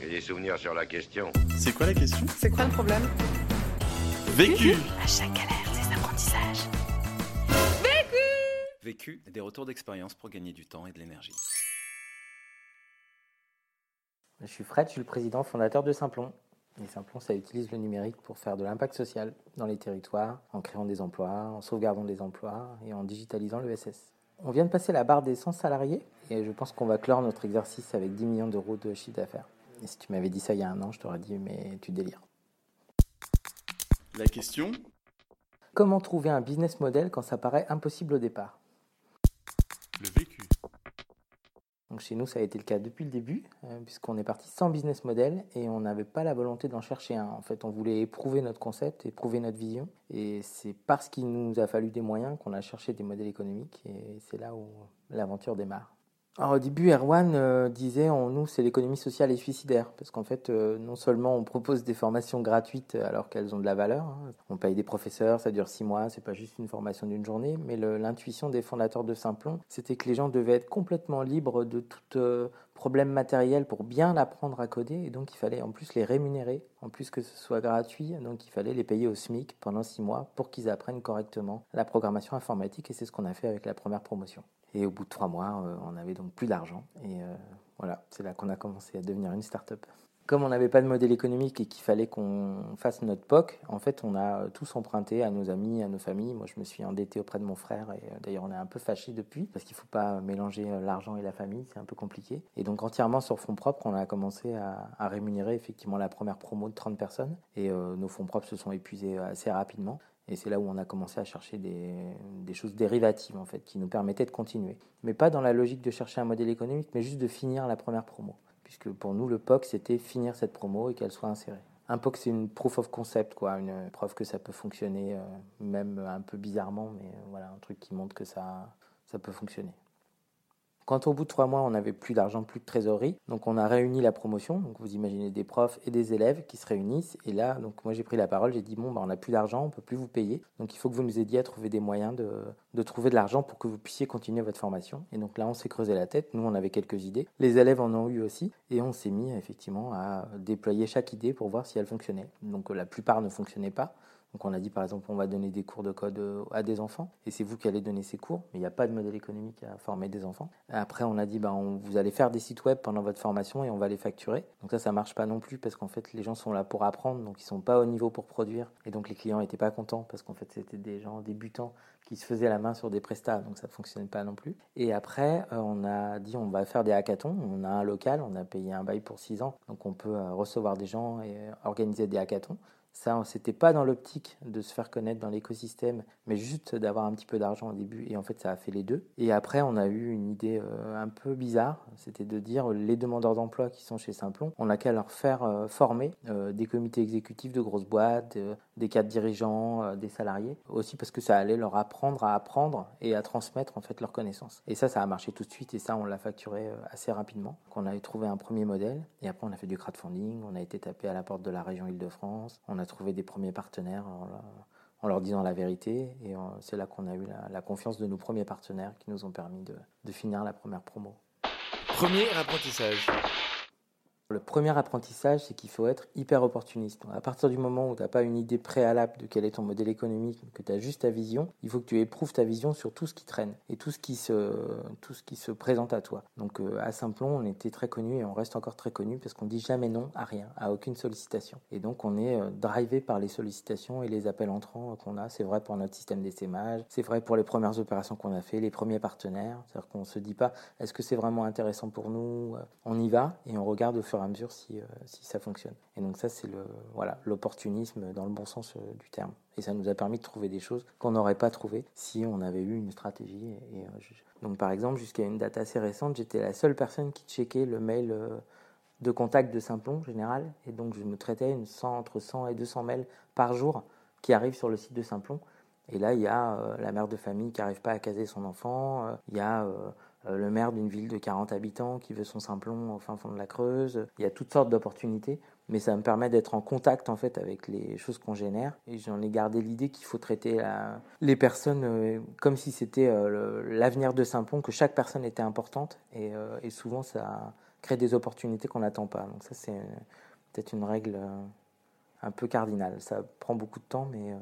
J'ai des souvenirs sur la question. C'est quoi la question? C'est quoi le problème? Vécu À chaque galère, des apprentissages. Vécu, des retours d'expérience pour gagner du temps et de l'énergie. Je suis Fred, je suis le président fondateur de Simplon. Et Simplon, ça utilise le numérique pour faire de l'impact social dans les territoires, en créant des emplois, en sauvegardant des emplois et en digitalisant l'ESS. On vient de passer la barre des 100 salariés et je pense qu'on va clore notre exercice avec 10 millions d'euros de chiffre d'affaires. Et si tu m'avais dit ça il y a un an, je t'aurais dit mais tu délires. La question Comment trouver un business model quand ça paraît impossible au départ? Le vécu. Donc chez nous, ça a été le cas depuis le début, euh, puisqu'on est parti sans business model et on n'avait pas la volonté d'en chercher un. En fait, on voulait éprouver notre concept, éprouver notre vision. Et c'est parce qu'il nous a fallu des moyens qu'on a cherché des modèles économiques et c'est là où l'aventure démarre. Au début, Erwan euh, disait en nous, c'est l'économie sociale et suicidaire. Parce qu'en fait, euh, non seulement on propose des formations gratuites alors qu'elles ont de la valeur, hein. on paye des professeurs, ça dure six mois, c'est pas juste une formation d'une journée, mais l'intuition des fondateurs de Simplon, c'était que les gens devaient être complètement libres de tout euh, problème matériel pour bien apprendre à coder, et donc il fallait en plus les rémunérer, en plus que ce soit gratuit, donc il fallait les payer au SMIC pendant six mois pour qu'ils apprennent correctement la programmation informatique, et c'est ce qu'on a fait avec la première promotion. Et au bout de trois mois, euh, on avait donc plus d'argent. Et euh, voilà, c'est là qu'on a commencé à devenir une start-up. Comme on n'avait pas de modèle économique et qu'il fallait qu'on fasse notre POC, en fait, on a euh, tous emprunté à nos amis, à nos familles. Moi, je me suis endetté auprès de mon frère. Et d'ailleurs, on est un peu fâchés depuis parce qu'il ne faut pas mélanger l'argent et la famille. C'est un peu compliqué. Et donc, entièrement sur fonds propres, on a commencé à, rémunérer effectivement la première promo de 30 personnes. Et nos fonds propres se sont épuisés assez rapidement. Et c'est là où on a commencé à chercher des, choses dérivatives, en fait, qui nous permettaient de continuer. Mais pas dans la logique de chercher un modèle économique, mais juste de finir la première promo. Puisque pour nous, le POC, c'était finir cette promo et qu'elle soit insérée. Un POC, c'est une proof of concept, quoi, une preuve que ça peut fonctionner, euh, même un peu bizarrement, mais euh, voilà, un truc qui montre que ça, ça peut fonctionner. Quand au bout de trois mois, on n'avait plus d'argent, plus de trésorerie, donc on a réuni la promotion. Donc vous imaginez des profs et des élèves qui se réunissent. Et là, donc moi j'ai pris la parole, j'ai dit bon, bah, on n'a plus d'argent, on peut plus vous payer. Donc il faut que vous nous aidiez à trouver des moyens de, de trouver de l'argent pour que vous puissiez continuer votre formation. Et donc là, on s'est creusé la tête. Nous, on avait quelques idées. Les élèves en ont eu aussi. Et on s'est mis effectivement à déployer chaque idée pour voir si elle fonctionnait. Donc la plupart ne fonctionnaient pas. Donc on a dit par exemple on va donner des cours de code euh, à des enfants et c'est vous qui allez donner ces cours, mais il n'y a pas de modèle économique à former des enfants. Après on a dit bah, on, vous allez faire des sites web pendant votre formation et on va les facturer. Donc ça ça marche pas non plus parce qu'en fait les gens sont là pour apprendre donc ils sont pas au niveau pour produire et donc les clients étaient pas contents parce qu'en fait c'était des gens débutants qui se faisaient la main sur des prestats donc ça fonctionnait pas non plus. Et après euh, on a dit on va faire des hackathons, on a un local, on a payé un bail pour 6 ans donc on peut euh, recevoir des gens et organiser des hackathons. Ça, c'était pas dans l'optique de se faire connaître dans l'écosystème, mais juste d'avoir un petit peu d'argent au début. Et en fait, ça a fait les deux. Et après, on a eu une idée euh, un peu bizarre. C'était de dire les demandeurs d'emploi qui sont chez Simplon, on n'a qu'à leur faire euh, former euh, des comités exécutifs de grosses boîtes, des cadres dirigeants, des salariés. Aussi parce que ça allait leur apprendre à apprendre et à transmettre en fait leurs connaissances. Et ça, ça a marché tout de suite. Et ça, on l'a facturé assez rapidement. Donc, on a trouvé un premier modèle. Et après, on a fait du crowdfunding. On a été tapé à la porte de la région Île-de-France. A trouvé des premiers partenaires en, leur disant la vérité. Et euh, c'est là qu'on a eu la, confiance de nos premiers partenaires qui nous ont permis de finir la première promo. Premier apprentissage. Le premier apprentissage, c'est qu'il faut être hyper opportuniste. À partir du moment où tu n'as pas une idée préalable de quel est ton modèle économique, que tu as juste ta vision, il faut que tu éprouves ta vision sur tout ce qui traîne et tout ce qui se, tout ce qui se présente à toi. Donc euh, à Simplon, on était très connu et on reste encore très connu parce qu'on dit jamais non à rien, à aucune sollicitation. Et donc on est euh, drivé par les sollicitations et les appels entrants qu'on a. C'est vrai pour notre système d'essaimage, c'est vrai pour les premières opérations qu'on a fait, les premiers partenaires. C'est-à-dire qu'on se dit pas est-ce que c'est vraiment intéressant pour nous? On y va et on regarde au fur à mesure si, euh, si ça fonctionne. Et donc ça, c'est le voilà l'opportunisme dans le bon sens euh, du terme. Et ça nous a permis de trouver des choses qu'on n'aurait pas trouvées si on avait eu une stratégie. Donc par exemple, jusqu'à une date assez récente, j'étais la seule personne qui checkait le mail euh, de contact de Simplon général. Et donc je me traitais une 100, entre 100 et 200 mails par jour qui arrivent sur le site de Simplon. Et là, il y a la mère de famille qui n'arrive pas à caser son enfant, il y a le maire d'une ville de 40 habitants qui veut son simplon au fin fond de la Creuse. Il y a toutes sortes d'opportunités, mais ça me permet d'être en contact en fait avec les choses qu'on génère. Et j'en ai gardé l'idée qu'il faut traiter les personnes euh, comme si c'était euh, l'avenir de Simplon, que chaque personne était importante. Et, euh, et souvent ça créer des opportunités qu'on n'attend pas. Donc ça, c'est peut-être une règle un peu cardinale. Ça prend beaucoup de temps, mais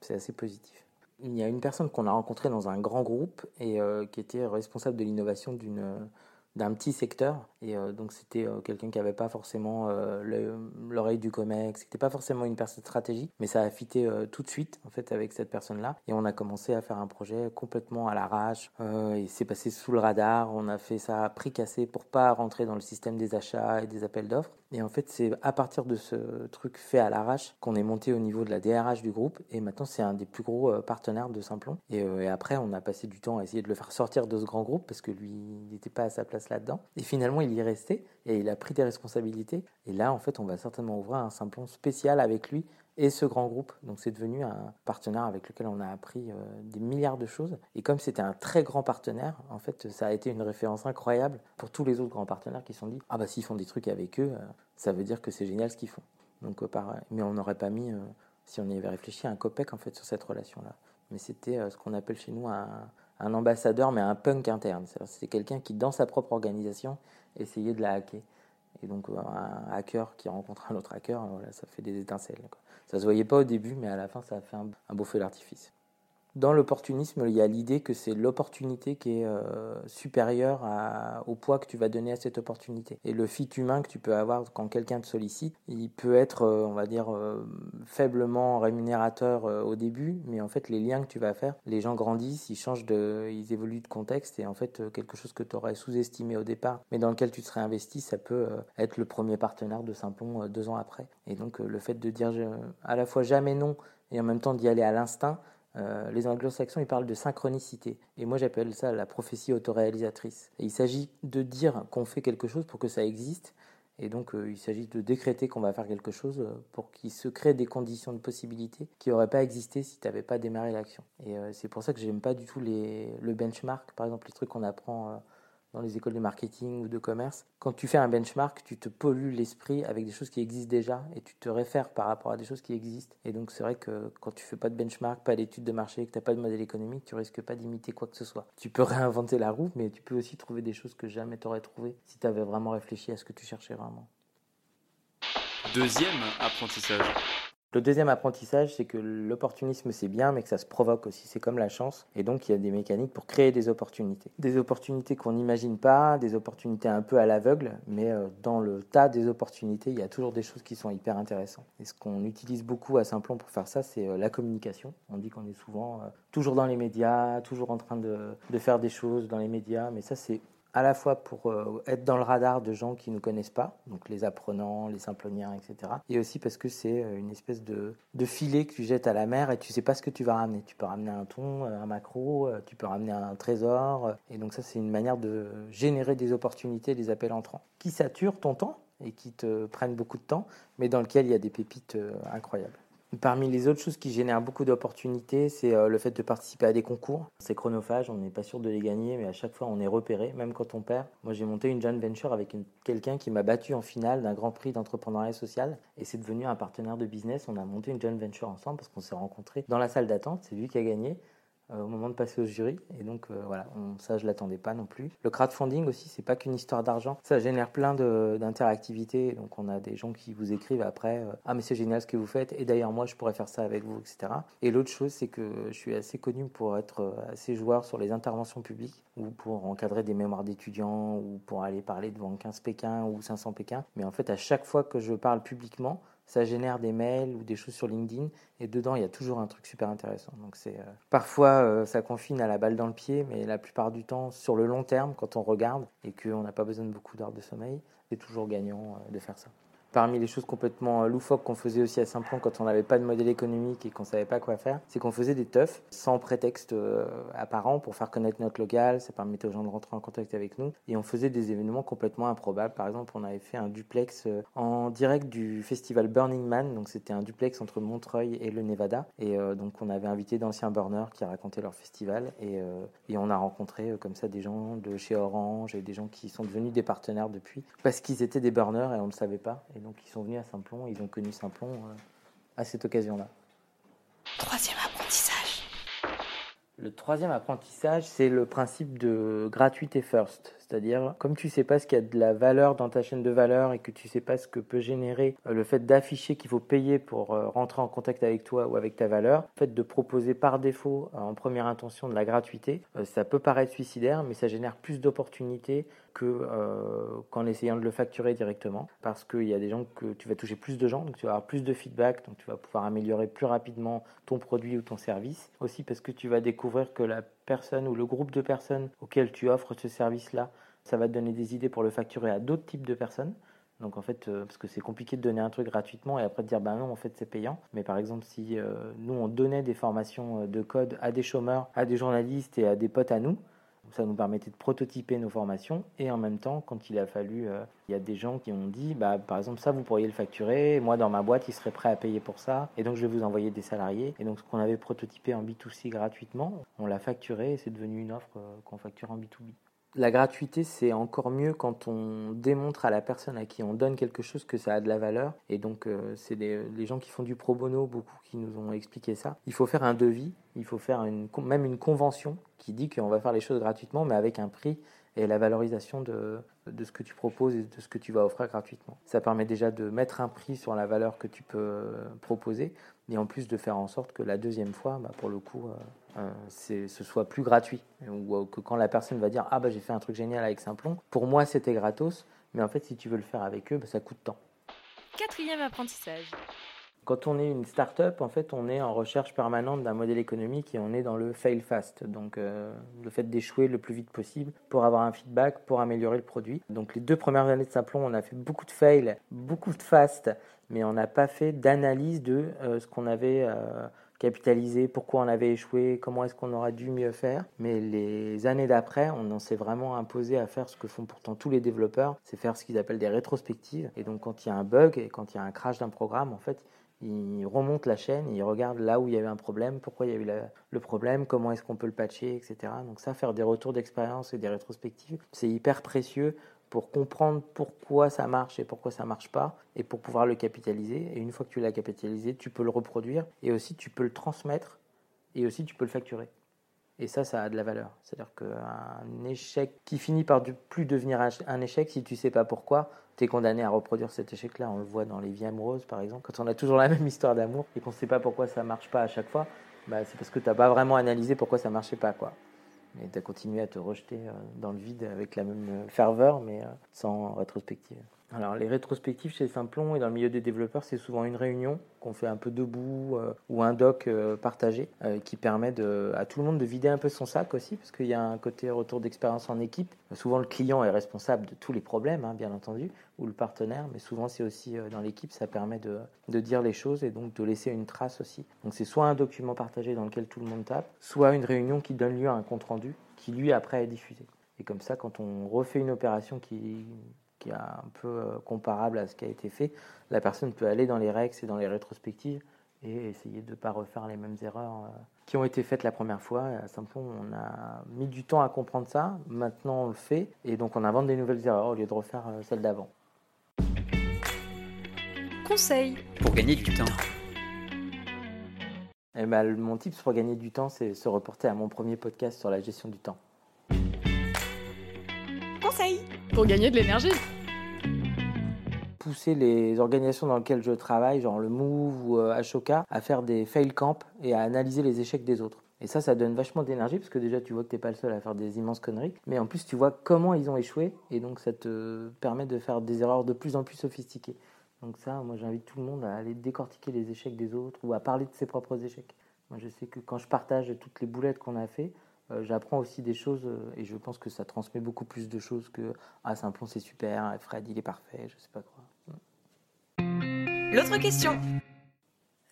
c'est assez positif. Il y a une personne qu'on a rencontrée dans un grand groupe et qui était responsable de l'innovation d'une d'un petit secteur. Et euh, donc, c'était euh, quelqu'un qui n'avait pas forcément euh, l'oreille du COMEX, c'était pas forcément une personne stratégique, mais ça a fité tout de suite, en fait, avec cette personne-là. Et on a commencé à faire un projet complètement à l'arrache. et c'est passé sous le radar. On a fait ça à prix cassé pour pas rentrer dans le système des achats et des appels d'offres. Et en fait, c'est à partir de ce truc fait à l'arrache qu'on est monté au niveau de la DRH du groupe. Et maintenant, c'est un des plus gros partenaires de Simplon. Et, et après, on a passé du temps à essayer de le faire sortir de ce grand groupe parce que lui, il n'était pas à sa place là-dedans. Et finalement, il y est resté et il a pris des responsabilités. Et là, en fait, on va certainement ouvrir un simplon spécial avec lui et ce grand groupe. Donc, c'est devenu un partenaire avec lequel on a appris euh, des milliards de choses. Et comme c'était un très grand partenaire, en fait, ça a été une référence incroyable pour tous les autres grands partenaires qui se sont dit Ah, bah, s'ils font des trucs avec eux, euh, ça veut dire que c'est génial ce qu'ils font. Donc, euh, mais on n'aurait pas mis, si on y avait réfléchi, un copec en fait sur cette relation-là. Mais c'était ce qu'on appelle chez nous un, un ambassadeur, mais un punk interne. C'est quelqu'un qui, dans sa propre organisation, essayait de la hacker. Et donc, euh, un hacker qui rencontre un autre hacker, voilà, ça fait des étincelles. Ça se voyait pas au début, mais à la fin, ça a fait un, un beau feu d'artifice dans l'opportunisme, il y a l'idée que c'est l'opportunité qui est euh, supérieure au poids que tu vas donner à cette opportunité. Et le fit humain que tu peux avoir quand quelqu'un te sollicite, il peut être, euh, on va dire, euh, faiblement rémunérateur au début, mais en fait, les liens que tu vas faire, les gens grandissent, ils changent de, ils évoluent de contexte, et en fait, quelque chose que tu aurais sous-estimé au départ, mais dans lequel tu serais investi, ça peut être le premier partenaire de Simplon deux ans après. Et donc, le fait de dire à la fois jamais non et en même temps d'y aller à l'instinct, euh, les anglo-saxons, ils parlent de synchronicité. Et moi, j'appelle ça la prophétie autoréalisatrice. Il s'agit de dire qu'on fait quelque chose pour que ça existe. Et donc, euh, il s'agit de décréter qu'on va faire quelque chose euh, pour qu'il se crée des conditions de possibilité qui n'auraient pas existé si tu n'avais pas démarré l'action. Et c'est pour ça que j'aime pas du tout les, le benchmark, par exemple, les trucs qu'on apprend dans les écoles de marketing ou de commerce. Quand tu fais un benchmark, tu te pollues l'esprit avec des choses qui existent déjà et tu te réfères par rapport à des choses qui existent. Et donc c'est vrai que quand tu fais pas de benchmark, pas d'études de marché, que tu n'as pas de modèle économique, tu risques pas d'imiter quoi que ce soit. Tu peux réinventer la roue, mais tu peux aussi trouver des choses que jamais tu aurais trouvé si tu avais vraiment réfléchi à ce que tu cherchais vraiment. Deuxième apprentissage. Le deuxième apprentissage, c'est que l'opportunisme c'est bien, mais que ça se provoque aussi. C'est comme la chance. Et donc il y a des mécaniques pour créer des opportunités. Des opportunités qu'on n'imagine pas, des opportunités un peu à l'aveugle, mais euh, dans le tas des opportunités, il y a toujours des choses qui sont hyper intéressantes. Et ce qu'on utilise beaucoup à Simplon pour faire ça, c'est euh, la communication. On dit qu'on est souvent euh, toujours dans les médias, toujours en train de faire des choses dans les médias, mais ça c'est à la fois pour euh, être dans le radar de gens qui ne connaissent pas, donc les apprenants, les simploniens, etc. Et aussi parce que c'est euh, une espèce de, filet que tu jettes à la mer et tu sais pas ce que tu vas ramener. Tu peux ramener un thon, euh, un macro, tu peux ramener un trésor. Et donc ça, c'est une manière de générer des opportunités, des appels entrants, qui saturent ton temps et qui te prennent beaucoup de temps, mais dans lequel il y a des pépites incroyables. Parmi les autres choses qui génèrent beaucoup d'opportunités, c'est euh, le fait de participer à des concours. C'est chronophage, on n'est pas sûr de les gagner, mais à chaque fois on est repéré, même quand on perd. Moi j'ai monté une joint venture avec quelqu'un qui m'a battu en finale d'un grand prix d'entrepreneuriat social et c'est devenu un partenaire de business. On a monté une joint venture ensemble parce qu'on s'est rencontrés dans la salle d'attente, c'est lui qui a gagné. Euh, au moment de passer au jury. Et donc euh, voilà, ça je l'attendais pas non plus. Le crowdfunding aussi, c'est pas qu'une histoire d'argent. Ça génère plein d'interactivités. Donc on a des gens qui vous écrivent après euh, Ah mais c'est génial ce que vous faites. Et d'ailleurs moi je pourrais faire ça avec vous, etc. Et l'autre chose c'est que je suis assez connu pour être assez joueur sur les interventions publiques ou pour encadrer des mémoires d'étudiants ou pour aller parler devant 15 Pékin ou 500 Pékin. Mais en fait à chaque fois que je parle publiquement, ça génère des mails ou des choses sur LinkedIn et dedans il y a toujours un truc super intéressant. Euh, parfois euh, ça confine à la balle dans le pied, mais la plupart du temps sur le long terme quand on regarde et qu'on n'a pas besoin de beaucoup d'heures de sommeil, c'est toujours gagnant euh, de faire ça. Parmi les choses complètement euh, loufoques qu'on faisait aussi à Saint-Plan quand on n'avait pas de modèle économique et qu'on savait pas quoi faire, c'est qu'on faisait des teufs sans prétexte euh, apparent pour faire connaître notre local. Ça permettait aux gens de rentrer en contact avec nous et on faisait des événements complètement improbables. Par exemple, on avait fait un duplex euh, en direct du festival Burning Man. Donc c'était un duplex entre Montreuil et le Nevada et donc on avait invité d'anciens burners qui racontaient leur festival et, et on a rencontré comme ça des gens de chez Orange et des gens qui sont devenus des partenaires depuis parce qu'ils étaient des burners et on ne le savait pas. Et donc ils sont venus à Saint-Plon, ils ont connu Saint-Plon euh, à cette occasion-là. Troisième apprentissage. Le troisième apprentissage, c'est le principe de gratuité first. C'est-à-dire, comme tu sais pas ce qu'il y a de la valeur dans ta chaîne de valeur et que tu sais pas ce que peut générer euh, le fait d'afficher qu'il faut payer pour euh, rentrer en contact avec toi ou avec ta valeur, le fait de proposer par défaut en première intention de la gratuité, ça peut paraître suicidaire, mais ça génère plus d'opportunités que qu'en essayant de le facturer directement, parce qu'il y a des gens que tu vas toucher plus de gens, donc tu vas avoir plus de feedback, donc tu vas pouvoir améliorer plus rapidement ton produit ou ton service. Aussi parce que tu vas découvrir que la personne ou le groupe de personnes auxquelles tu offres ce service-là, ça va te donner des idées pour le facturer à d'autres types de personnes. Donc en fait, euh, parce que c'est compliqué de donner un truc gratuitement et après de dire ben non, en fait c'est payant. Mais par exemple, si euh, nous on donnait des formations euh, de code à des chômeurs, à des journalistes et à des potes à nous, ça nous permettait de prototyper nos formations et en même temps, quand il a fallu, euh, il y a des gens qui ont dit, bah, par exemple, ça vous pourriez le facturer, moi dans ma boîte, il serait prêt à payer pour ça, et donc je vais vous envoyer des salariés. Et donc ce qu'on avait prototypé en B2C gratuitement, on l'a facturé et c'est devenu une offre euh, qu'on facture en B2B. La gratuité, c'est encore mieux quand on démontre à la personne à qui on donne quelque chose que ça a de la valeur. Et donc, euh, c'est les gens qui font du pro bono, beaucoup qui nous ont expliqué ça. Il faut faire un devis, il faut faire même une convention qui dit qu'on va faire les choses gratuitement, mais avec un prix et la valorisation de, de ce que tu proposes et de ce que tu vas offrir gratuitement. Ça permet déjà de mettre un prix sur la valeur que tu peux proposer, et en plus de faire en sorte que la deuxième fois, bah, pour le coup, euh, euh, ce soit plus gratuit. Ou euh, que quand la personne va dire Ah, bah, j'ai fait un truc génial avec Simplon, pour moi c'était gratos, mais en fait, si tu veux le faire avec eux, bah, ça coûte tant. Quatrième apprentissage. Quand on est une start-up, en fait, on est en recherche permanente d'un modèle économique et on est dans le fail fast. Donc, le fait d'échouer le plus vite possible pour avoir un feedback, pour améliorer le produit. Donc, les deux premières années de Simplon, on a fait beaucoup de fail, beaucoup de fast, mais on n'a pas fait d'analyse de ce qu'on avait capitaliser, pourquoi on avait échoué, comment est-ce qu'on aurait dû mieux faire. Mais les années d'après, on s'est vraiment imposé à faire ce que font pourtant tous les développeurs, c'est faire ce qu'ils appellent des rétrospectives. Et donc quand il y a un bug et quand il y a un crash d'un programme, en fait, ils remontent la chaîne, ils regardent là où il y avait un problème, pourquoi il y a eu le problème, comment est-ce qu'on peut le patcher, etc. Donc ça, faire des retours d'expérience et des rétrospectives, c'est hyper précieux pour comprendre pourquoi ça marche et pourquoi ça marche pas et pour pouvoir le capitaliser. Et une fois que tu l'as capitalisé, tu peux le reproduire et aussi tu peux le transmettre et aussi tu peux le facturer. Et ça, ça a de la valeur. C'est-à-dire qu'un échec qui finit par plus devenir un échec, si tu sais pas pourquoi, tu es condamné à reproduire cet échec-là. On le voit dans Les Vies amoureuses, par exemple. Quand on a toujours la même histoire d'amour et qu'on ne sait pas pourquoi ça marche pas à chaque fois, bah, c'est parce que tu n'as pas vraiment analysé pourquoi ça marchait pas. quoi. Et tu as continué à te rejeter euh, dans le vide avec la même ferveur, mais euh, sans rétrospective. Alors, les rétrospectives chez Simplon et dans le milieu des développeurs, c'est souvent une réunion qu'on fait un peu debout ou un doc partagé qui permet à tout le monde de vider un peu son sac aussi, parce qu'il y a un côté retour d'expérience en équipe. Souvent, le client est responsable de tous les problèmes, hein, bien entendu, ou le partenaire, mais souvent, c'est aussi dans l'équipe, ça permet de, de, dire les choses et donc de laisser une trace aussi. Donc, c'est soit un document partagé dans lequel tout le monde tape, soit une réunion qui donne lieu à un compte-rendu qui, lui, après, est diffusé. Et comme ça, quand on refait une opération qui, qui est un peu euh, comparable à ce qui a été fait, la personne peut aller dans les rex et dans les rétrospectives et essayer de ne pas refaire les mêmes erreurs euh, qui ont été faites la première fois. À on a mis du temps à comprendre ça, maintenant on le fait, et donc on invente des nouvelles erreurs au lieu de refaire euh, celles d'avant. Conseil pour gagner du temps. Eh ben, mon tips pour gagner du temps, c'est se reporter à mon premier podcast sur la gestion du temps. Pour gagner de l'énergie. Pousser les organisations dans lesquelles je travaille, genre le Move ou euh, Ashoka, à faire des fail camps et à analyser les échecs des autres. Et ça, ça donne vachement d'énergie parce que déjà, tu vois que tu n'es pas le seul à faire des immenses conneries. Mais en plus, tu vois comment ils ont échoué et donc ça te permet de faire des erreurs de plus en plus sophistiquées. Donc ça, moi j'invite tout le monde à aller décortiquer les échecs des autres ou à parler de ses propres échecs. Moi je sais que quand je partage toutes les boulettes qu'on a fait, j'apprends aussi des choses euh, et je pense que ça transmet beaucoup plus de choses que ah Simplon c'est super, Fred il est parfait, je sais pas quoi. L'autre question.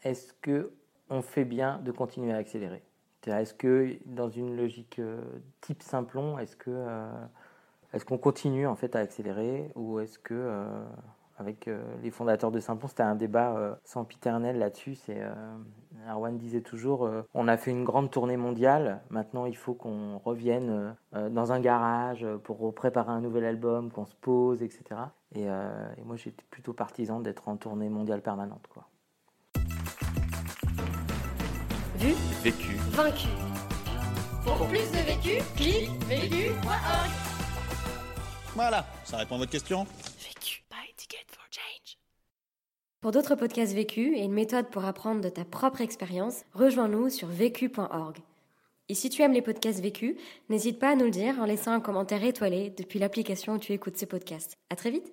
Est-ce que on fait bien de continuer à accélérer? Est-ce que dans une logique euh, type Simplon, est-ce que est-ce qu'on continue en fait à accélérer? Ou est-ce que avec euh, les fondateurs de Saint-Pon, c'était un débat euh, sans piternel là-dessus. C'est euh, Arwan disait toujours, on a fait une grande tournée mondiale, maintenant il faut qu'on revienne dans un garage pour préparer un nouvel album, qu'on se pose, etc. Et, moi j'étais plutôt partisan d'être en tournée mondiale permanente. Quoi. Vu Vécu Vaincu Pour plus de vécu, clique vécu.org Voilà, ça répond à votre question Pour d'autres podcasts vécus et une méthode pour apprendre de ta propre expérience, rejoins-nous sur vécu.org. Et si tu aimes les podcasts vécus, n'hésite pas à nous le dire en laissant un commentaire étoilé depuis l'application où tu écoutes ces podcasts. À très vite!